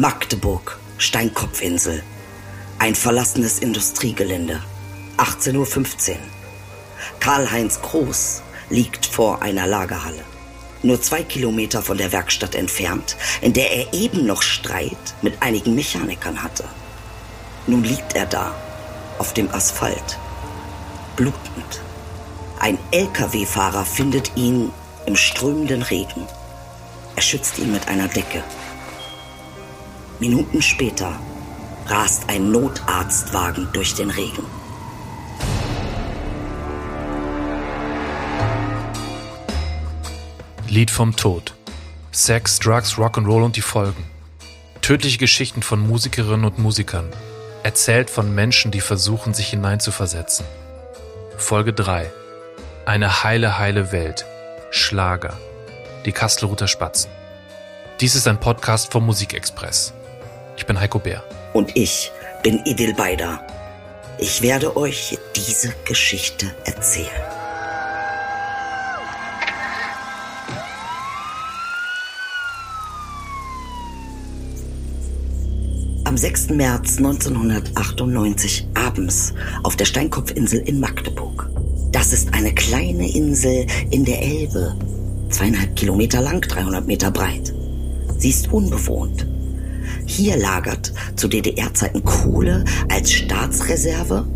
Magdeburg, Steinkopfinsel. Ein verlassenes Industriegelände. 18.15 Uhr. Karl-Heinz Groß liegt vor einer Lagerhalle. Nur zwei Kilometer von der Werkstatt entfernt, in der er eben noch Streit mit einigen Mechanikern hatte. Nun liegt er da, auf dem Asphalt, blutend. Ein Lkw-Fahrer findet ihn im strömenden Regen. Er schützt ihn mit einer Decke. Minuten später rast ein Notarztwagen durch den Regen. Lied vom Tod. Sex, Drugs, Rock'n'Roll und die Folgen. Tödliche Geschichten von Musikerinnen und Musikern. Erzählt von Menschen, die versuchen, sich hineinzuversetzen. Folge 3. Eine heile, heile Welt. Schlager. Die Kastelruther Spatzen. Dies ist ein Podcast vom Musikexpress. Ich bin Heiko Bär. Und ich bin Idil Beider. Ich werde euch diese Geschichte erzählen. Am 6. März 1998 abends auf der Steinkopfinsel in Magdeburg. Das ist eine kleine Insel in der Elbe. Zweieinhalb Kilometer lang, 300 Meter breit. Sie ist unbewohnt. Hier lagert zu DDR-Zeiten Kohle als Staatsreserve.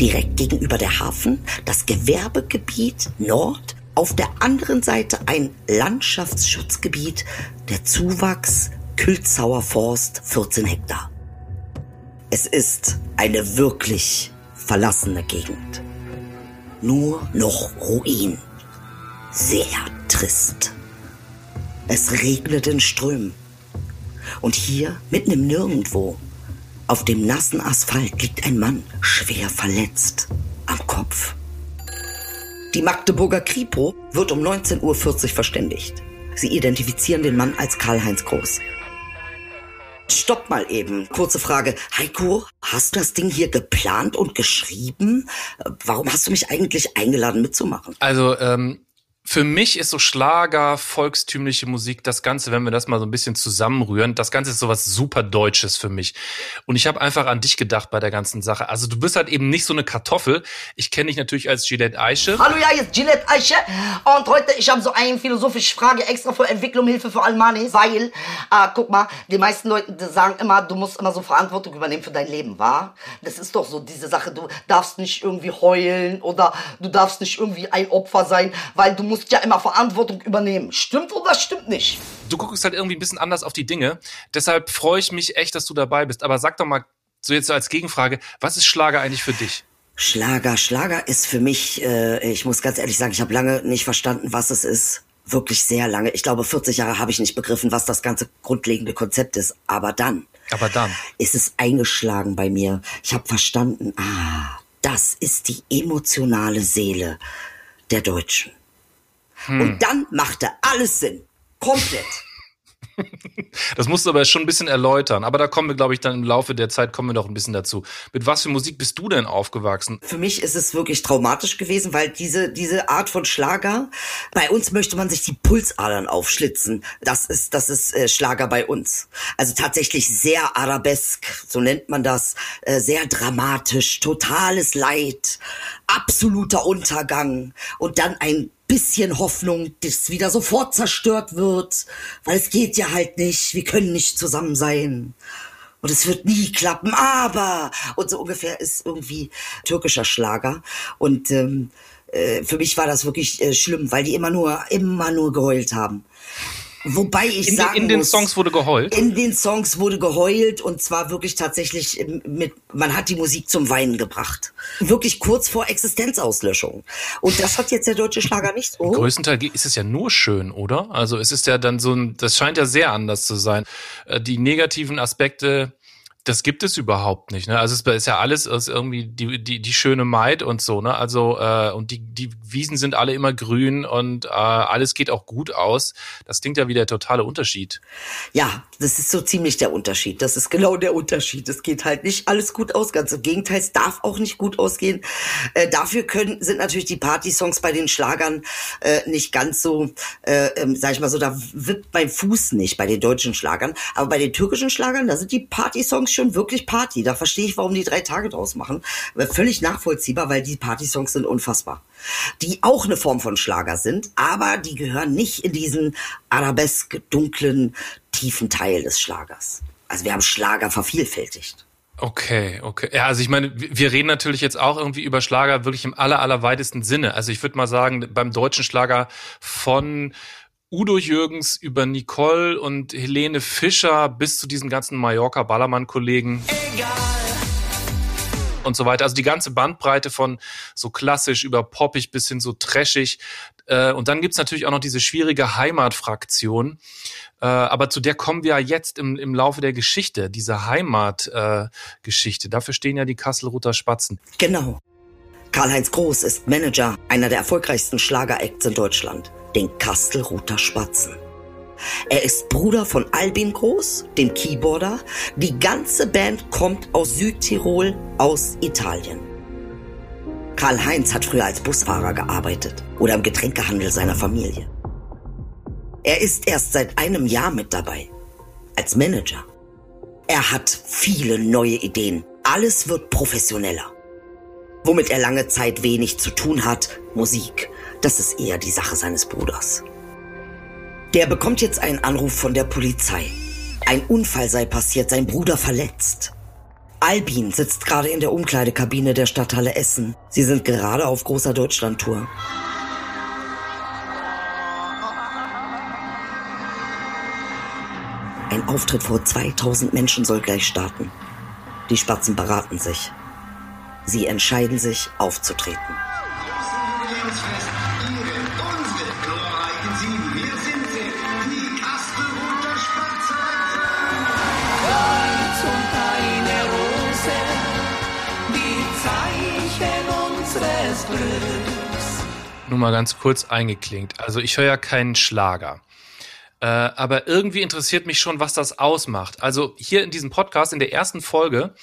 Direkt gegenüber der Hafen das Gewerbegebiet Nord. Auf der anderen Seite ein Landschaftsschutzgebiet. Der Zuwachs Külzauer Forst 14 Hektar. Es ist eine wirklich verlassene Gegend. Nur noch Ruin. Sehr trist. Es regnet in Strömen. Und hier, mitten im Nirgendwo, auf dem nassen Asphalt liegt ein Mann, schwer verletzt, am Kopf. Die Magdeburger Kripo wird um 19.40 Uhr verständigt. Sie identifizieren den Mann als Karl-Heinz Groß. Stopp mal eben. Kurze Frage. Heiko, hast du das Ding hier geplant und geschrieben? Warum hast du mich eigentlich eingeladen mitzumachen? Also, ähm, für mich ist so Schlager, volkstümliche Musik, das Ganze, wenn wir das mal so ein bisschen zusammenrühren, das Ganze ist sowas super Deutsches für mich. Und ich habe einfach an dich gedacht bei der ganzen Sache. Also du bist halt eben nicht so eine Kartoffel. Ich kenne dich natürlich als Gillette Eiche. Hallo, ja, jetzt Gillette Eiche. Und heute, ich habe so eine philosophische Frage extra für Entwicklung, Hilfe für Almanis. Weil, äh, guck mal, die meisten Leute sagen immer, du musst immer so Verantwortung übernehmen für dein Leben, wahr? Das ist doch so diese Sache, du darfst nicht irgendwie heulen oder du darfst nicht irgendwie ein Opfer sein, weil du musst musst ja immer Verantwortung übernehmen. Stimmt oder stimmt nicht? Du guckst halt irgendwie ein bisschen anders auf die Dinge. Deshalb freue ich mich echt, dass du dabei bist. Aber sag doch mal, so jetzt als Gegenfrage, was ist Schlager eigentlich für dich? Schlager, Schlager ist für mich, äh, ich muss ganz ehrlich sagen, ich habe lange nicht verstanden, was es ist. Wirklich sehr lange. Ich glaube, 40 Jahre habe ich nicht begriffen, was das ganze grundlegende Konzept ist. Aber dann. Aber dann. Ist es eingeschlagen bei mir. Ich habe verstanden, ah, das ist die emotionale Seele der Deutschen. Hm. Und dann machte alles Sinn. Komplett. Das musst du aber schon ein bisschen erläutern. Aber da kommen wir, glaube ich, dann im Laufe der Zeit kommen wir noch ein bisschen dazu. Mit was für Musik bist du denn aufgewachsen? Für mich ist es wirklich traumatisch gewesen, weil diese, diese Art von Schlager, bei uns möchte man sich die Pulsadern aufschlitzen. Das ist, das ist äh, Schlager bei uns. Also tatsächlich sehr arabesk, so nennt man das, äh, sehr dramatisch, totales Leid, absoluter Untergang und dann ein bisschen Hoffnung, dass wieder sofort zerstört wird, weil es geht ja halt nicht, wir können nicht zusammen sein. Und es wird nie klappen, aber und so ungefähr ist irgendwie türkischer Schlager. Und ähm, äh, für mich war das wirklich äh, schlimm, weil die immer nur, immer nur geheult haben. Wobei ich in, sagen In den muss, Songs wurde geheult? In den Songs wurde geheult und zwar wirklich tatsächlich mit, man hat die Musik zum Weinen gebracht. Wirklich kurz vor Existenzauslöschung. Und das hat jetzt der deutsche Schlager nicht so. Größtenteils ist es ja nur schön, oder? Also es ist ja dann so ein, das scheint ja sehr anders zu sein. Äh, die negativen Aspekte das gibt es überhaupt nicht. Ne? Also es ist ja alles ist irgendwie die, die, die schöne Maid und so. Ne? Also äh, und die, die Wiesen sind alle immer grün und äh, alles geht auch gut aus. Das klingt ja wie der totale Unterschied. Ja, das ist so ziemlich der Unterschied. Das ist genau der Unterschied. Es geht halt nicht alles gut aus. Ganz im Gegenteil, es darf auch nicht gut ausgehen. Äh, dafür können sind natürlich die Party-Songs bei den Schlagern äh, nicht ganz so, äh, ähm, sag ich mal so, da wippt mein Fuß nicht bei den deutschen Schlagern. Aber bei den türkischen Schlagern, da sind die Party-Songs schon wirklich Party. Da verstehe ich, warum die drei Tage draus machen. Völlig nachvollziehbar, weil die Party-Songs sind unfassbar. Die auch eine Form von Schlager sind, aber die gehören nicht in diesen arabesk, dunklen, tiefen Teil des Schlagers. Also wir haben Schlager vervielfältigt. Okay, okay. Ja, also ich meine, wir reden natürlich jetzt auch irgendwie über Schlager wirklich im aller, allerweitesten Sinne. Also ich würde mal sagen, beim deutschen Schlager von Udo Jürgens über Nicole und Helene Fischer bis zu diesen ganzen Mallorca-Ballermann-Kollegen. Und so weiter. Also die ganze Bandbreite von so klassisch über poppig bis hin so trashig. Äh, und dann gibt's natürlich auch noch diese schwierige Heimatfraktion. Äh, aber zu der kommen wir ja jetzt im, im Laufe der Geschichte, diese Heimatgeschichte. Dafür stehen ja die Kasselruther Spatzen. Genau. Karl-Heinz Groß ist Manager einer der erfolgreichsten Schlageracts in Deutschland den Kastelruther Spatzen. Er ist Bruder von Albin Groß, dem Keyboarder. Die ganze Band kommt aus Südtirol, aus Italien. Karl-Heinz hat früher als Busfahrer gearbeitet oder im Getränkehandel seiner Familie. Er ist erst seit einem Jahr mit dabei, als Manager. Er hat viele neue Ideen. Alles wird professioneller. Womit er lange Zeit wenig zu tun hat, Musik. Das ist eher die Sache seines Bruders. Der bekommt jetzt einen Anruf von der Polizei. Ein Unfall sei passiert, sein Bruder verletzt. Albin sitzt gerade in der Umkleidekabine der Stadthalle Essen. Sie sind gerade auf großer Deutschlandtour. Ein Auftritt vor 2000 Menschen soll gleich starten. Die Spatzen beraten sich. Sie entscheiden sich aufzutreten. Nur mal ganz kurz eingeklinkt. Also ich höre ja keinen Schlager. Äh, aber irgendwie interessiert mich schon, was das ausmacht. Also hier in diesem Podcast, in der ersten Folge,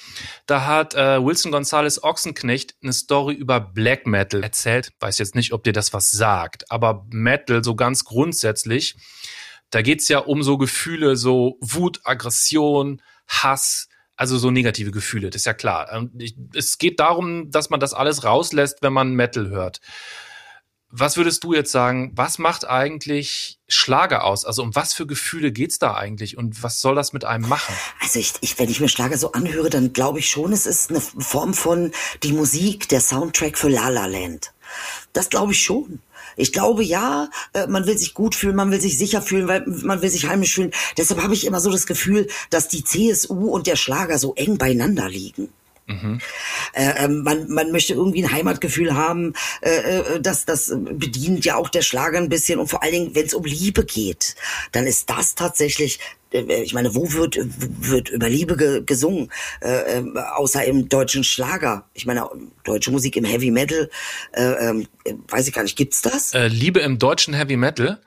da hat äh, Wilson Gonzalez Ochsenknecht eine Story über Black Metal erzählt. Weiß jetzt nicht, ob dir das was sagt, aber Metal so ganz grundsätzlich, da geht's ja um so Gefühle, so Wut, Aggression, Hass, also so negative Gefühle, das ist ja klar. Es geht darum, dass man das alles rauslässt, wenn man Metal hört. Was würdest du jetzt sagen, was macht eigentlich Schlager aus? Also um was für Gefühle geht's da eigentlich und was soll das mit einem machen? Also ich, ich wenn ich mir Schlager so anhöre, dann glaube ich schon, es ist eine Form von die Musik, der Soundtrack für La La Land. Das glaube ich schon. Ich glaube ja, äh, man will sich gut fühlen, man will sich sicher fühlen, weil man will sich heimisch fühlen. Deshalb habe ich immer so das Gefühl, dass die CSU und der Schlager so eng beieinander liegen. Mhm. Äh, ähm, man, man möchte irgendwie ein Heimatgefühl haben, äh, äh, das, das bedient ja auch der Schlager ein bisschen und vor allen Dingen, wenn es um Liebe geht, dann ist das tatsächlich äh, ich meine, wo wird, wird über Liebe ge gesungen, äh, äh, außer im deutschen Schlager? Ich meine, deutsche Musik im Heavy Metal, äh, äh, weiß ich gar nicht, gibt's das? Äh, Liebe im deutschen Heavy Metal?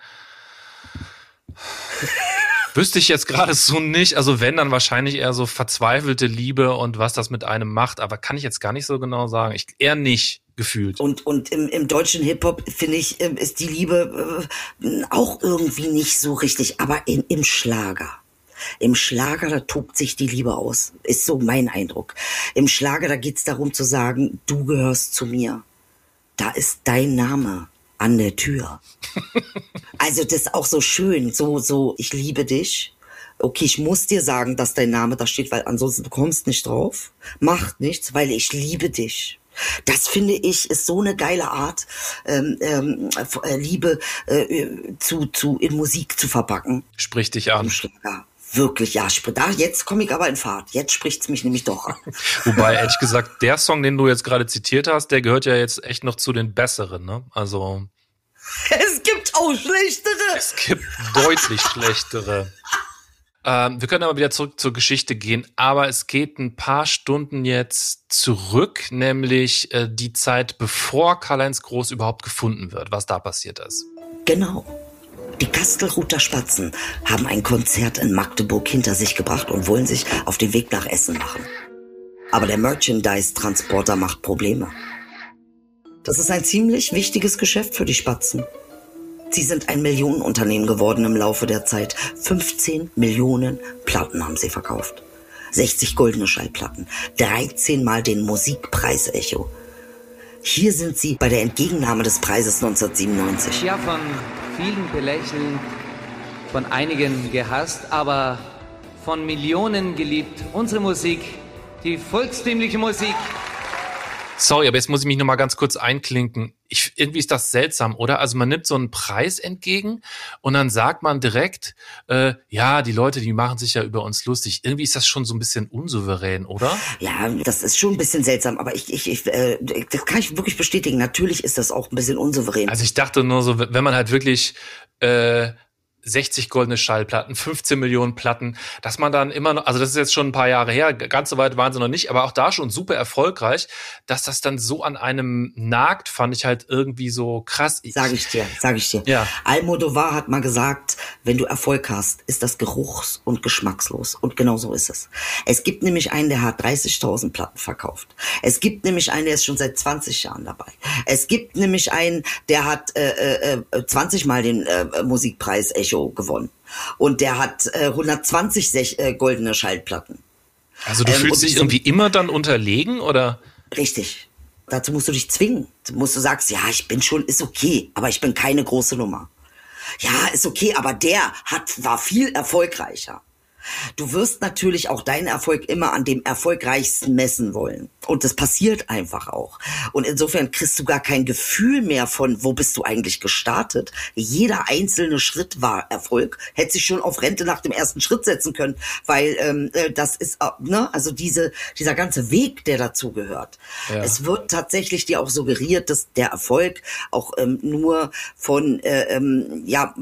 Wüsste ich jetzt gerade so nicht. Also wenn, dann wahrscheinlich eher so verzweifelte Liebe und was das mit einem macht. Aber kann ich jetzt gar nicht so genau sagen. Ich eher nicht gefühlt. Und, und im, im deutschen Hip-Hop, finde ich, ähm, ist die Liebe äh, auch irgendwie nicht so richtig. Aber in, im Schlager. Im Schlager, da tobt sich die Liebe aus. Ist so mein Eindruck. Im Schlager, da geht's darum zu sagen, du gehörst zu mir. Da ist dein Name an der Tür. also das ist auch so schön, so, so, ich liebe dich. Okay, ich muss dir sagen, dass dein Name da steht, weil ansonsten du kommst nicht drauf. Macht nichts, weil ich liebe dich. Das finde ich ist so eine geile Art, ähm, ähm, äh, Liebe äh, zu, zu in Musik zu verpacken. Sprich dich an. Schlager. Wirklich, ja, da, jetzt komme ich aber in Fahrt. Jetzt spricht's mich nämlich doch an. Wobei, ehrlich gesagt, der Song, den du jetzt gerade zitiert hast, der gehört ja jetzt echt noch zu den besseren, ne? Also. Es auch schlechtere. Es gibt deutlich schlechtere. Ähm, wir können aber wieder zurück zur Geschichte gehen, aber es geht ein paar Stunden jetzt zurück, nämlich äh, die Zeit, bevor Karl-Heinz Groß überhaupt gefunden wird, was da passiert ist. Genau. Die Kastelruther Spatzen haben ein Konzert in Magdeburg hinter sich gebracht und wollen sich auf den Weg nach Essen machen. Aber der Merchandise-Transporter macht Probleme. Das ist ein ziemlich wichtiges Geschäft für die Spatzen. Sie sind ein Millionenunternehmen geworden im Laufe der Zeit. 15 Millionen Platten haben sie verkauft. 60 goldene Schallplatten, 13 Mal den Musikpreis Echo. Hier sind sie bei der Entgegennahme des Preises 1997. Ja, von vielen belächelt, von einigen gehasst, aber von Millionen geliebt. Unsere Musik, die volkstümliche Musik. Sorry, aber jetzt muss ich mich noch mal ganz kurz einklinken. Ich, irgendwie ist das seltsam, oder? Also man nimmt so einen Preis entgegen und dann sagt man direkt, äh, ja, die Leute, die machen sich ja über uns lustig. Irgendwie ist das schon so ein bisschen unsouverän, oder? Ja, das ist schon ein bisschen seltsam, aber ich, ich, ich äh, das kann ich wirklich bestätigen. Natürlich ist das auch ein bisschen unsouverän. Also ich dachte nur so, wenn man halt wirklich äh, 60 goldene Schallplatten, 15 Millionen Platten, dass man dann immer noch, also das ist jetzt schon ein paar Jahre her, ganz so weit waren sie noch nicht, aber auch da schon super erfolgreich, dass das dann so an einem nagt, fand ich halt irgendwie so krass. Sag ich dir, sag ich dir. Ja. Almodovar hat mal gesagt, wenn du Erfolg hast, ist das geruchs- und geschmackslos. Und genau so ist es. Es gibt nämlich einen, der hat 30.000 Platten verkauft. Es gibt nämlich einen, der ist schon seit 20 Jahren dabei. Es gibt nämlich einen, der hat äh, äh, 20 Mal den äh, Musikpreis Echo gewonnen. Und der hat äh, 120 sech, äh, goldene Schallplatten. Also du Ähm, fühlst dich irgendwie immer dann unterlegen, oder? Richtig. Dazu musst du dich zwingen. Du musst du sagst, ja, ich bin schon, ist okay, aber ich bin keine große Nummer. Ja, ist okay, aber der hat, war viel erfolgreicher. Du wirst natürlich auch deinen Erfolg immer an dem Erfolgreichsten messen wollen. Und das passiert einfach auch. Und insofern kriegst du gar kein Gefühl mehr von, wo bist du eigentlich gestartet. Jeder einzelne Schritt war Erfolg. Hätte sich schon auf Rente nach dem ersten Schritt setzen können, weil ähm, äh, das ist, äh, ne, also diese, dieser ganze Weg, der dazu gehört. Ja. Es wird tatsächlich dir auch suggeriert, dass der Erfolg auch ähm, nur von äh, ähm, ja,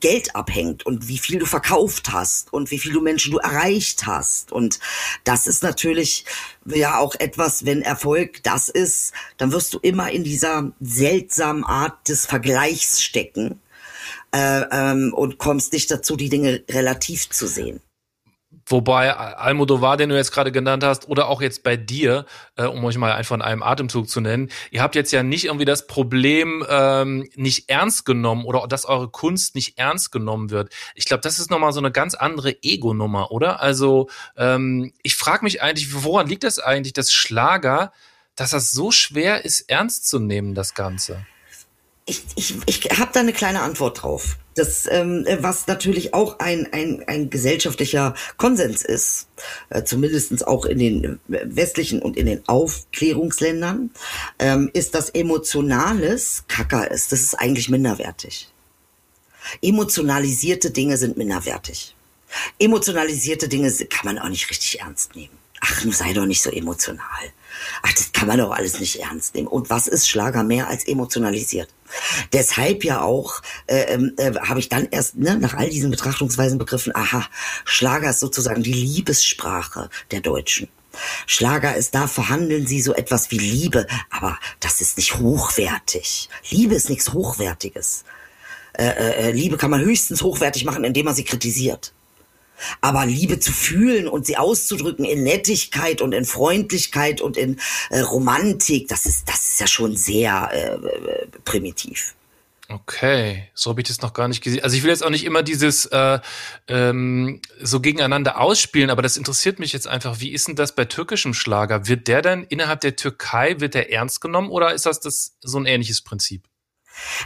Geld abhängt und wie viel du verkauft hast und wie viel du Menschen du erreicht hast. Und das ist natürlich ja auch etwas, wenn Erfolg das ist, dann wirst du immer in dieser seltsamen Art des Vergleichs stecken äh, ähm, und kommst nicht dazu, die Dinge relativ zu sehen. Wobei Almodovar, den du jetzt gerade genannt hast, oder auch jetzt bei dir, äh, um euch mal einfach in einem Atemzug zu nennen, ihr habt jetzt ja nicht irgendwie das Problem ähm, nicht ernst genommen oder dass eure Kunst nicht ernst genommen wird. Ich glaube, das ist nochmal so eine ganz andere Ego-Nummer, oder? Also ähm, ich frage mich eigentlich, woran liegt das eigentlich, dass Schlager, dass das so schwer ist, ernst zu nehmen, das Ganze? Ich, ich, ich habe da eine kleine Antwort drauf. Das, ähm, was natürlich auch ein, ein, ein gesellschaftlicher Konsens ist, äh, zumindest auch in den westlichen und in den Aufklärungsländern, ähm, ist, dass Emotionales Kacker ist. Das ist eigentlich minderwertig. Emotionalisierte Dinge sind minderwertig. Emotionalisierte Dinge kann man auch nicht richtig ernst nehmen. Ach, nun sei doch nicht so emotional. Ach, das kann man doch alles nicht ernst nehmen. Und was ist Schlager mehr als emotionalisiert? Deshalb ja auch äh, äh, habe ich dann erst ne, nach all diesen Betrachtungsweisen begriffen, aha, Schlager ist sozusagen die Liebessprache der Deutschen. Schlager ist, da verhandeln sie so etwas wie Liebe, aber das ist nicht hochwertig. Liebe ist nichts Hochwertiges. Äh, äh, Liebe kann man höchstens hochwertig machen, indem man sie kritisiert. Aber Liebe zu fühlen und sie auszudrücken in Nettigkeit und in Freundlichkeit und in äh, Romantik, das ist, das ist ja schon sehr äh, äh, primitiv. Okay, so habe ich das noch gar nicht gesehen. Also ich will jetzt auch nicht immer dieses äh, ähm, so gegeneinander ausspielen, aber das interessiert mich jetzt einfach. Wie ist denn das bei türkischem Schlager? Wird der dann innerhalb der Türkei, wird der ernst genommen oder ist das, das so ein ähnliches Prinzip?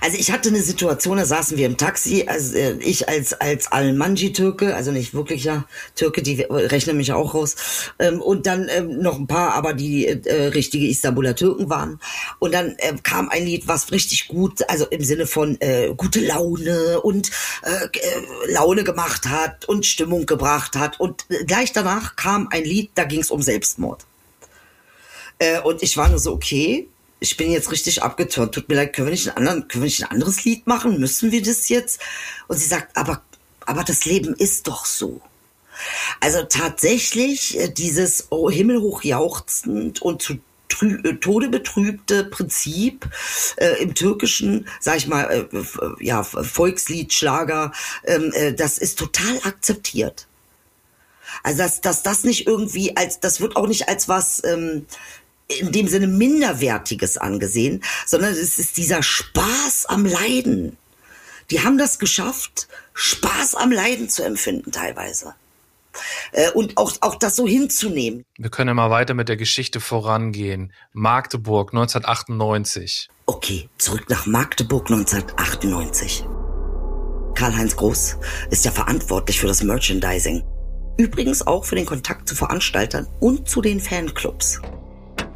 Also ich hatte eine Situation, da saßen wir im Taxi, also äh, ich als als Almanji-Türke, also nicht wirklicher Türke, die rechne mich auch raus, ähm, und dann ähm, noch ein paar, aber die äh, richtige Istanbuler Türken waren. Und dann äh, kam ein Lied, was richtig gut, also im Sinne von äh, gute Laune und äh, äh, Laune gemacht hat und Stimmung gebracht hat. Und äh, gleich danach kam ein Lied, da ging es um Selbstmord. Und ich war nur so, okay, ich bin jetzt richtig abgetürnt. Tut mir leid, können wir nicht einen anderen, können wir nicht ein anderes Lied machen? Müssen wir das jetzt? Und sie sagt, aber, aber das Leben ist doch so. Also tatsächlich äh, dieses oh, himmelhoch jauchzend und zu äh, Tode betrübte Prinzip äh, im türkischen, sag ich mal, äh, ja, Volkslied, Schlager, ähm, äh, das ist total akzeptiert. Also dass, dass das nicht irgendwie als, das wird auch nicht als was ähm, in dem Sinne minderwertiges angesehen, sondern es ist dieser Spaß am Leiden. Die haben das geschafft, Spaß am Leiden zu empfinden teilweise. Äh, und auch, auch das so hinzunehmen. Wir können immer weiter mit der Geschichte vorangehen. Magdeburg 1998. Okay, zurück nach Magdeburg 1998. Karl-Heinz Groß ist ja verantwortlich für das Merchandising. Übrigens auch für den Kontakt zu Veranstaltern und zu den Fanclubs.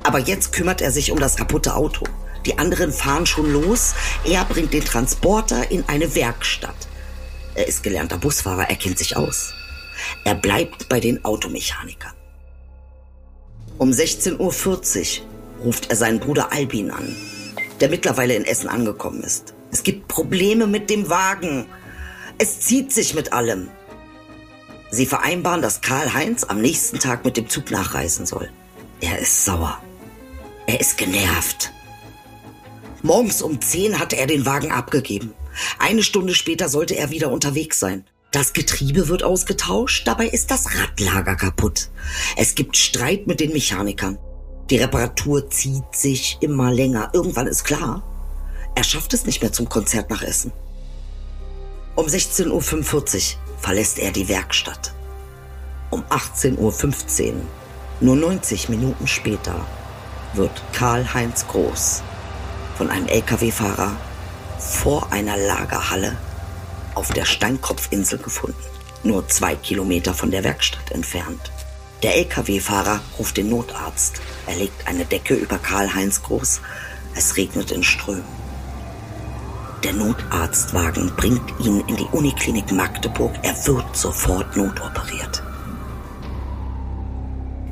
Aber jetzt kümmert er sich um das kaputte Auto. Die anderen fahren schon los. Er bringt den Transporter in eine Werkstatt. Er ist gelernter Busfahrer, er kennt sich aus. Er bleibt bei den Automechanikern. Um 16.40 Uhr ruft er seinen Bruder Albin an, der mittlerweile in Essen angekommen ist. Es gibt Probleme mit dem Wagen. Es zieht sich mit allem. Sie vereinbaren, dass Karl-Heinz am nächsten Tag mit dem Zug nachreisen soll. Er ist sauer. Er ist genervt. Morgens um 10 hatte er den Wagen abgegeben. Eine Stunde später sollte er wieder unterwegs sein. Das Getriebe wird ausgetauscht, dabei ist das Radlager kaputt. Es gibt Streit mit den Mechanikern. Die Reparatur zieht sich immer länger. Irgendwann ist klar, er schafft es nicht mehr zum Konzert nach Essen. Um 16.45 Uhr verlässt er die Werkstatt. Um 18.15 Uhr, nur 90 Minuten später, wird Karl-Heinz Groß von einem Lkw-Fahrer vor einer Lagerhalle auf der Steinkopfinsel gefunden, nur zwei Kilometer von der Werkstatt entfernt. Der Lkw-Fahrer ruft den Notarzt. Er legt eine Decke über Karl-Heinz Groß. Es regnet in Strömen. Der Notarztwagen bringt ihn in die Uniklinik Magdeburg. Er wird sofort notoperiert.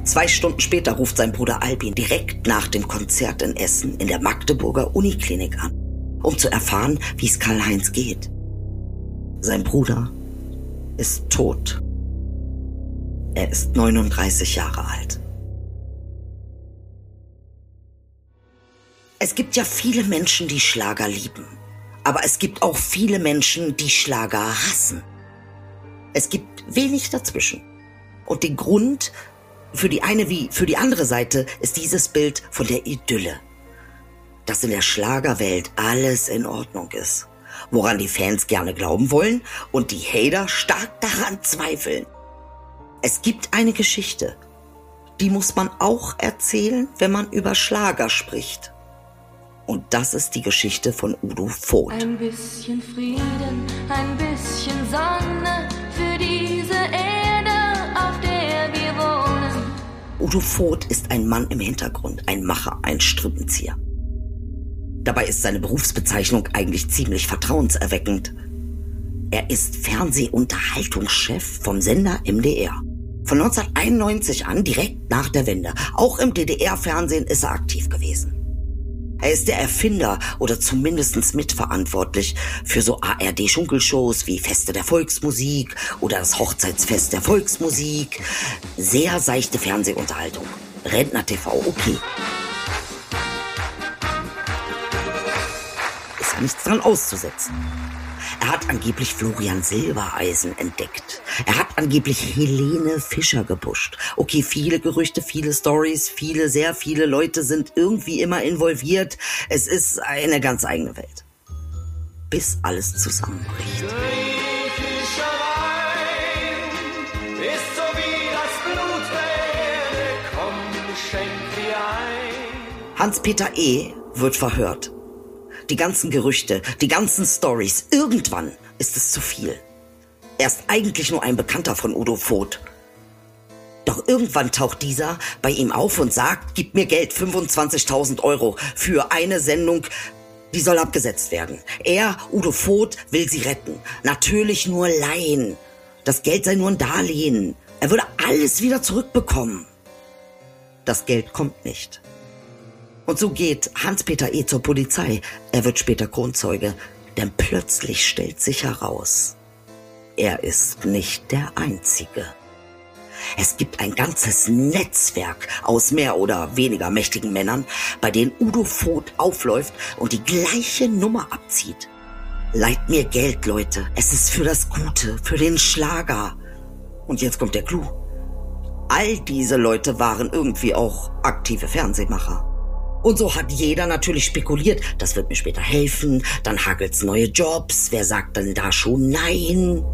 Zwei Stunden später ruft sein Bruder Albin direkt nach dem Konzert in Essen in der Magdeburger Uniklinik an, um zu erfahren, wie es Karl-Heinz geht. Sein Bruder ist tot. Er ist 39 Jahre alt. Es gibt ja viele Menschen, die Schlager lieben. Aber es gibt auch viele Menschen, die Schlager hassen. Es gibt wenig dazwischen. Und den Grund für die eine wie für die andere Seite ist dieses Bild von der Idylle. Dass in der Schlagerwelt alles in Ordnung ist woran die Fans gerne glauben wollen und die Hater stark daran zweifeln. Es gibt eine Geschichte, die muss man auch erzählen, wenn man über Schlager spricht. Und das ist die Geschichte von Udo Voth. Ein bisschen Frieden, ein bisschen Sonne Udo Voth ist ein Mann im Hintergrund, ein Macher, ein Strippenzieher. Dabei ist seine Berufsbezeichnung eigentlich ziemlich vertrauenserweckend. Er ist Fernsehunterhaltungschef vom Sender MDR. Von 1991 an, direkt nach der Wende. Auch im DDR-Fernsehen ist er aktiv gewesen. Er ist der Erfinder oder zumindest mitverantwortlich für so ARD-Schunkelshows wie Feste der Volksmusik oder das Hochzeitsfest der Volksmusik. Sehr seichte Fernsehunterhaltung. Rentner TV, okay. nichts dran auszusetzen. Er hat angeblich Florian Silbereisen entdeckt. Er hat angeblich Helene Fischer gepusht. Okay, viele Gerüchte, viele Stories, viele, sehr viele Leute sind irgendwie immer involviert. Es ist eine ganz eigene Welt. Bis alles zusammenbricht. Hans-Peter E. wird verhört. Die ganzen Gerüchte, die ganzen Stories. Irgendwann ist es zu viel. Er ist eigentlich nur ein Bekannter von Udo Voth. Doch irgendwann taucht dieser bei ihm auf und sagt, gib mir Geld, 25.000 Euro für eine Sendung, die soll abgesetzt werden. Er, Udo Voth, will sie retten. Natürlich nur leihen. Das Geld sei nur ein Darlehen. Er würde alles wieder zurückbekommen. Das Geld kommt nicht. Und so geht Hans-Peter E. zur Polizei. Er wird später Kronzeuge. Denn plötzlich stellt sich heraus, er ist nicht der Einzige. Es gibt ein ganzes Netzwerk aus mehr oder weniger mächtigen Männern, bei denen Udo Voth aufläuft und die gleiche Nummer abzieht. Leiht mir Geld, Leute. Es ist für das Gute, für den Schlager. Und jetzt kommt der Clou. All diese Leute waren irgendwie auch aktive Fernsehmacher. Und so hat jeder natürlich spekuliert, das wird mir später helfen, dann hagelt's neue Jobs, wer sagt denn da schon nein?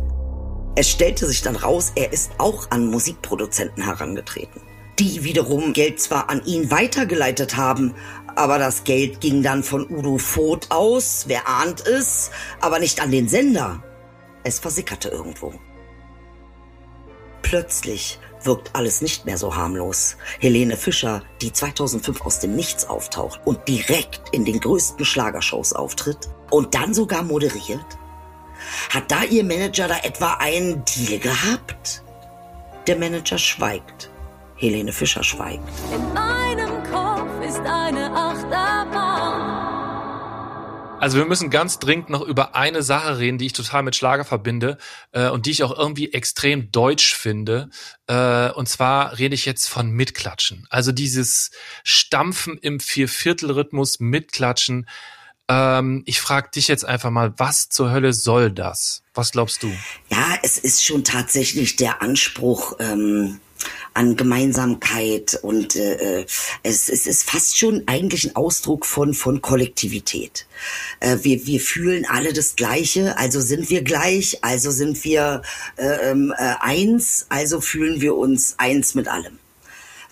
Es stellte sich dann raus, er ist auch an Musikproduzenten herangetreten. Die wiederum Geld zwar an ihn weitergeleitet haben, aber das Geld ging dann von Udo Voth aus, wer ahnt es, aber nicht an den Sender. Es versickerte irgendwo. Plötzlich wirkt alles nicht mehr so harmlos. Helene Fischer, die 2005 aus dem Nichts auftaucht und direkt in den größten Schlagershows auftritt und dann sogar moderiert, hat da Ihr Manager da etwa einen Deal gehabt? Der Manager schweigt. Helene Fischer schweigt. In meinem Kopf ist eine Achterbahn. Also wir müssen ganz dringend noch über eine Sache reden, die ich total mit Schlager verbinde äh, und die ich auch irgendwie extrem deutsch finde. Äh, und zwar rede ich jetzt von Mitklatschen. Also dieses Stampfen im Vierviertelrhythmus, Mitklatschen. Ähm, ich frage dich jetzt einfach mal, was zur Hölle soll das? Was glaubst du? Ja, es ist schon tatsächlich der Anspruch ähm, an Gemeinsamkeit und äh, äh, es, es ist fast schon eigentlich ein Ausdruck von von Kollektivität. Äh, wir wir fühlen alle das Gleiche, also sind wir gleich, also sind wir äh, ähm, äh, eins, also fühlen wir uns eins mit allem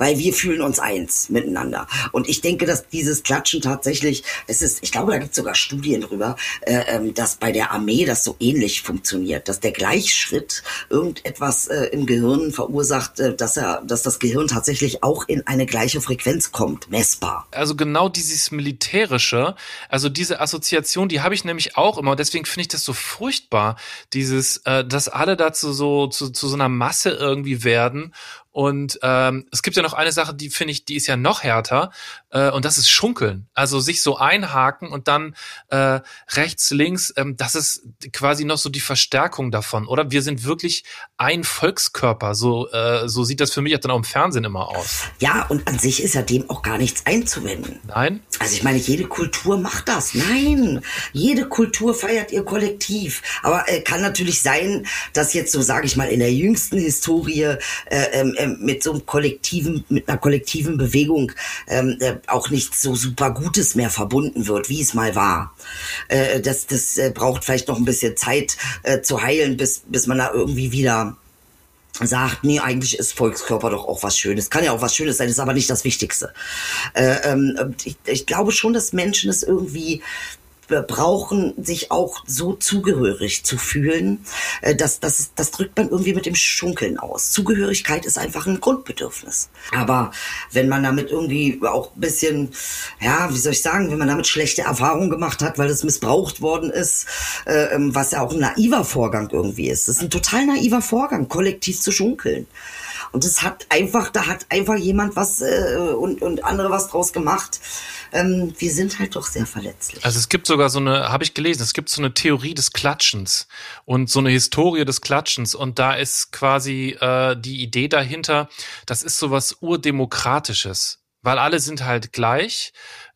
weil wir fühlen uns eins miteinander. Und ich denke, dass dieses Klatschen tatsächlich, es ist, ich glaube, da gibt es sogar Studien drüber, äh, ähm, dass bei der Armee das so ähnlich funktioniert, dass der Gleichschritt irgendetwas äh, im Gehirn verursacht, äh, dass er, dass das Gehirn tatsächlich auch in eine gleiche Frequenz kommt, messbar. Also genau dieses Militärische, also diese Assoziation, die habe ich nämlich auch immer. Deswegen finde ich das so furchtbar, dieses, äh, dass alle dazu so zu, zu so einer Masse irgendwie werden und ähm, es gibt ja noch eine Sache, die finde ich, die ist ja noch härter, äh, und das ist Schunkeln. Also sich so einhaken und dann äh, rechts, links, ähm, das ist quasi noch so die Verstärkung davon, oder? Wir sind wirklich ein Volkskörper. So, äh, so sieht das für mich dann auch im Fernsehen immer aus. Ja, und an sich ist ja dem auch gar nichts einzuwenden. Nein? Also ich meine, jede Kultur macht das. Nein, jede Kultur feiert ihr Kollektiv. Aber äh, kann natürlich sein, dass jetzt so, sage ich mal, in der jüngsten Historie äh, ähm, äh, mit so einem kollektiven, mit einer kollektiven Bewegung ähm, äh, auch nichts so super Gutes mehr verbunden wird, wie es mal war. Äh, das das äh, braucht vielleicht noch ein bisschen Zeit äh, zu heilen, bis, bis man da irgendwie wieder sagt, nee, eigentlich ist Volkskörper doch auch was Schönes. Kann ja auch was Schönes sein, ist aber nicht das Wichtigste. Äh, ähm, ich, ich glaube schon, dass Menschen es irgendwie brauchen, sich auch so zugehörig zu fühlen. Äh, das, das, das drückt man irgendwie mit dem Schunkeln aus. Zugehörigkeit ist einfach ein Grundbedürfnis. Aber wenn man damit irgendwie auch ein bisschen, ja, wie soll ich sagen, wenn man damit schlechte Erfahrungen gemacht hat, weil es missbraucht worden ist, äh, ähm, was ja auch ein naiver Vorgang irgendwie ist. Das ist ein total naiver Vorgang, kollektiv zu schunkeln. Und es hat einfach, da hat einfach jemand was äh, und, und andere was draus gemacht ähm, wir sind halt doch sehr verletzlich. Also es gibt sogar so eine, habe ich gelesen, es gibt so eine Theorie des Klatschens und so eine Historie des Klatschens und da ist quasi äh, die Idee dahinter, das ist sowas urdemokratisches, weil alle sind halt gleich.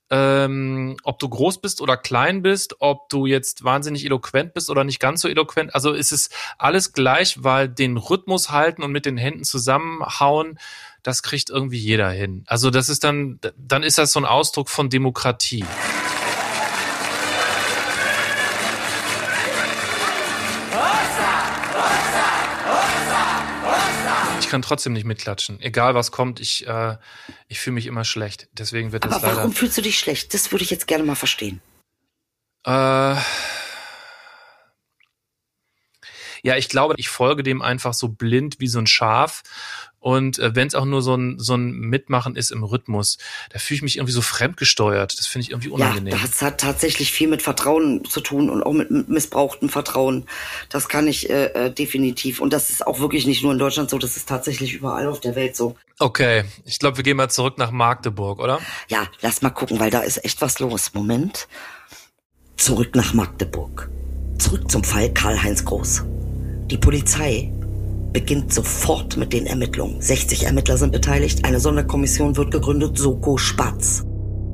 Ähm, ob du groß bist oder klein bist, ob du jetzt wahnsinnig eloquent bist oder nicht ganz so eloquent. Also ist es alles gleich, weil den Rhythmus halten und mit den Händen zusammenhauen, das kriegt irgendwie jeder hin. Also das ist dann, dann ist das so ein Ausdruck von Demokratie. Kann trotzdem nicht mitklatschen. Egal was kommt, ich, äh, ich fühle mich immer schlecht. Deswegen wird Aber das leider. warum fühlst du dich schlecht? Das würde ich jetzt gerne mal verstehen. Äh, ja, ich glaube, ich folge dem einfach so blind wie so ein Schaf und äh, wenn es auch nur so ein, so ein Mitmachen ist im Rhythmus, da fühle ich mich irgendwie so fremdgesteuert. Das finde ich irgendwie unangenehm. Ja, das hat tatsächlich viel mit Vertrauen zu tun und auch mit missbrauchtem Vertrauen. Das kann ich äh, äh, definitiv. Und das ist auch wirklich nicht nur in Deutschland so, das ist tatsächlich überall auf der Welt so. Okay, ich glaube, wir gehen mal zurück nach Magdeburg, oder? Ja, lass mal gucken, weil da ist echt was los. Moment. Zurück nach Magdeburg. Zurück zum Fall Karl-Heinz Groß. Die Polizei beginnt sofort mit den Ermittlungen. 60 Ermittler sind beteiligt, eine Sonderkommission wird gegründet, Soko Spatz.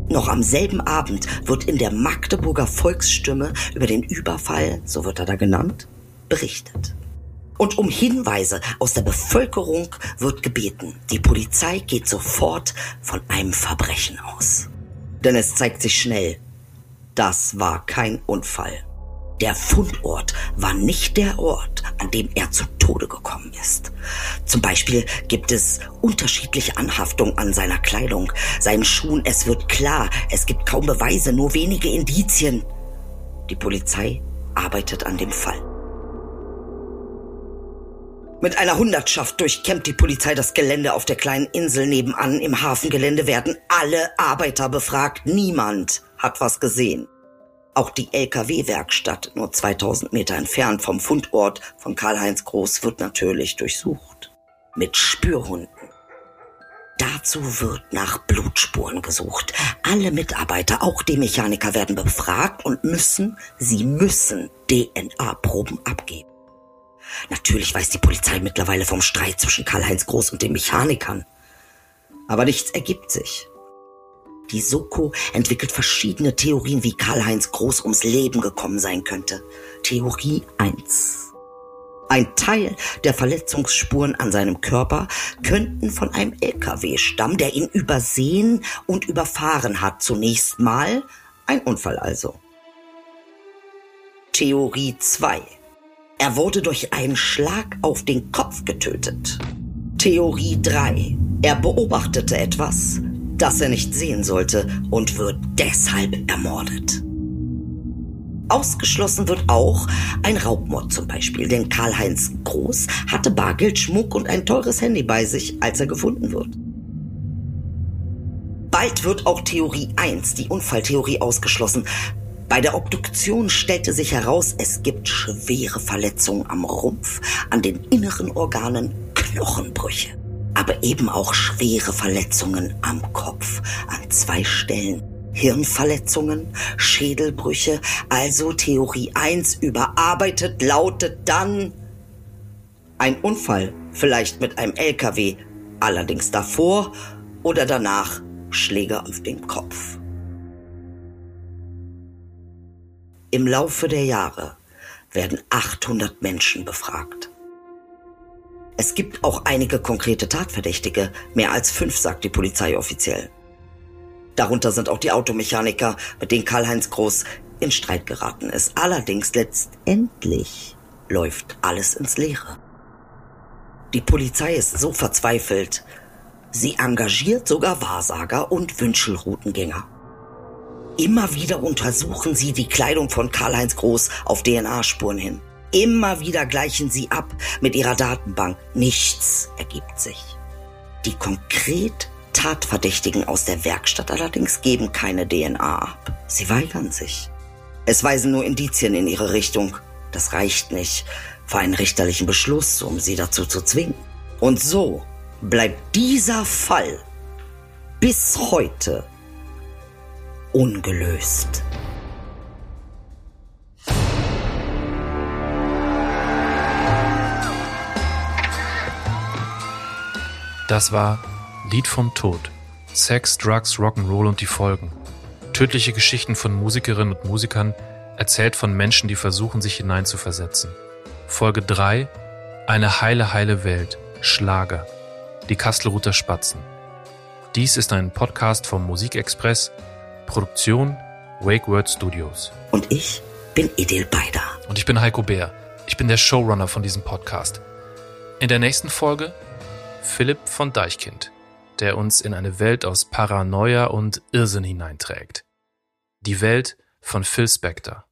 Noch am selben Abend wird in der Magdeburger Volksstimme über den Überfall, so wird er da genannt, berichtet. Und um Hinweise aus der Bevölkerung wird gebeten. Die Polizei geht sofort von einem Verbrechen aus. Denn es zeigt sich schnell, das war kein Unfall. Der Fundort war nicht der Ort, an dem er zu Tode gekommen ist. Zum Beispiel gibt es unterschiedliche Anhaftungen an seiner Kleidung, seinen Schuhen. Es wird klar, es gibt kaum Beweise, nur wenige Indizien. Die Polizei arbeitet an dem Fall. Mit einer Hundertschaft durchkämmt die Polizei das Gelände auf der kleinen Insel nebenan. Im Hafengelände werden alle Arbeiter befragt. Niemand hat was gesehen. Auch die LKW-Werkstatt, nur 2000 Meter entfernt vom Fundort von Karl-Heinz Groß, wird natürlich durchsucht. Mit Spürhunden. Dazu wird nach Blutspuren gesucht. Alle Mitarbeiter, auch die Mechaniker, werden befragt und müssen, sie müssen DNA-Proben abgeben. Natürlich weiß die Polizei mittlerweile vom Streit zwischen Karl-Heinz Groß und den Mechanikern. Aber nichts ergibt sich. Die Soko entwickelt verschiedene Theorien, wie Karl-Heinz Groß ums Leben gekommen sein könnte. Theorie 1. Ein Teil der Verletzungsspuren an seinem Körper könnten von einem LKW stammen, der ihn übersehen und überfahren hat. Zunächst mal ein Unfall also. Theorie 2. Er wurde durch einen Schlag auf den Kopf getötet. Theorie 3. Er beobachtete etwas, das er nicht sehen sollte und wird deshalb ermordet. Ausgeschlossen wird auch ein Raubmord zum Beispiel, denn Karl-Heinz Groß hatte Bargeld, Schmuck und ein teures Handy bei sich, als er gefunden wird. Bald wird auch Theorie 1, die Unfalltheorie, ausgeschlossen. Bei der Obduktion stellte sich heraus, es gibt schwere Verletzungen am Rumpf, an den inneren Organen, Knochenbrüche, aber eben auch schwere Verletzungen am Kopf an zwei Stellen. Hirnverletzungen, Schädelbrüche, also Theorie 1 überarbeitet lautet dann ein Unfall, vielleicht mit einem LKW, allerdings davor oder danach Schläge auf den Kopf. Im Laufe der Jahre werden 800 Menschen befragt. Es gibt auch einige konkrete Tatverdächtige, mehr als fünf, sagt die Polizei offiziell. Darunter sind auch die Automechaniker, mit denen Karl-Heinz Groß in Streit geraten ist. Allerdings letztendlich läuft alles ins Leere. Die Polizei ist so verzweifelt, sie engagiert sogar Wahrsager und Wünschelroutengänger. Immer wieder untersuchen sie die Kleidung von Karl-Heinz Groß auf DNA-Spuren hin. Immer wieder gleichen sie ab mit ihrer Datenbank. Nichts ergibt sich. Die konkret Tatverdächtigen aus der Werkstatt allerdings geben keine DNA ab. Sie weigern sich. Es weisen nur Indizien in ihre Richtung. Das reicht nicht für einen richterlichen Beschluss, um sie dazu zu zwingen. Und so bleibt dieser Fall bis heute ungelöst. Das war Lied vom Tod. Sex, Drugs, Rock'n'Roll und die Folgen. Tödliche Geschichten von Musikerinnen und Musikern, erzählt von Menschen, die versuchen, sich hineinzuversetzen. Folge 3 Eine heile, heile Welt. Schlager. Die Kastelruther Spatzen. Dies ist ein Podcast vom Musikexpress Produktion Wake Word Studios. Und ich bin Edil Beider. Und ich bin Heiko Bär. Ich bin der Showrunner von diesem Podcast. In der nächsten Folge Philipp von Deichkind, der uns in eine Welt aus Paranoia und Irrsinn hineinträgt. Die Welt von Phil Spector.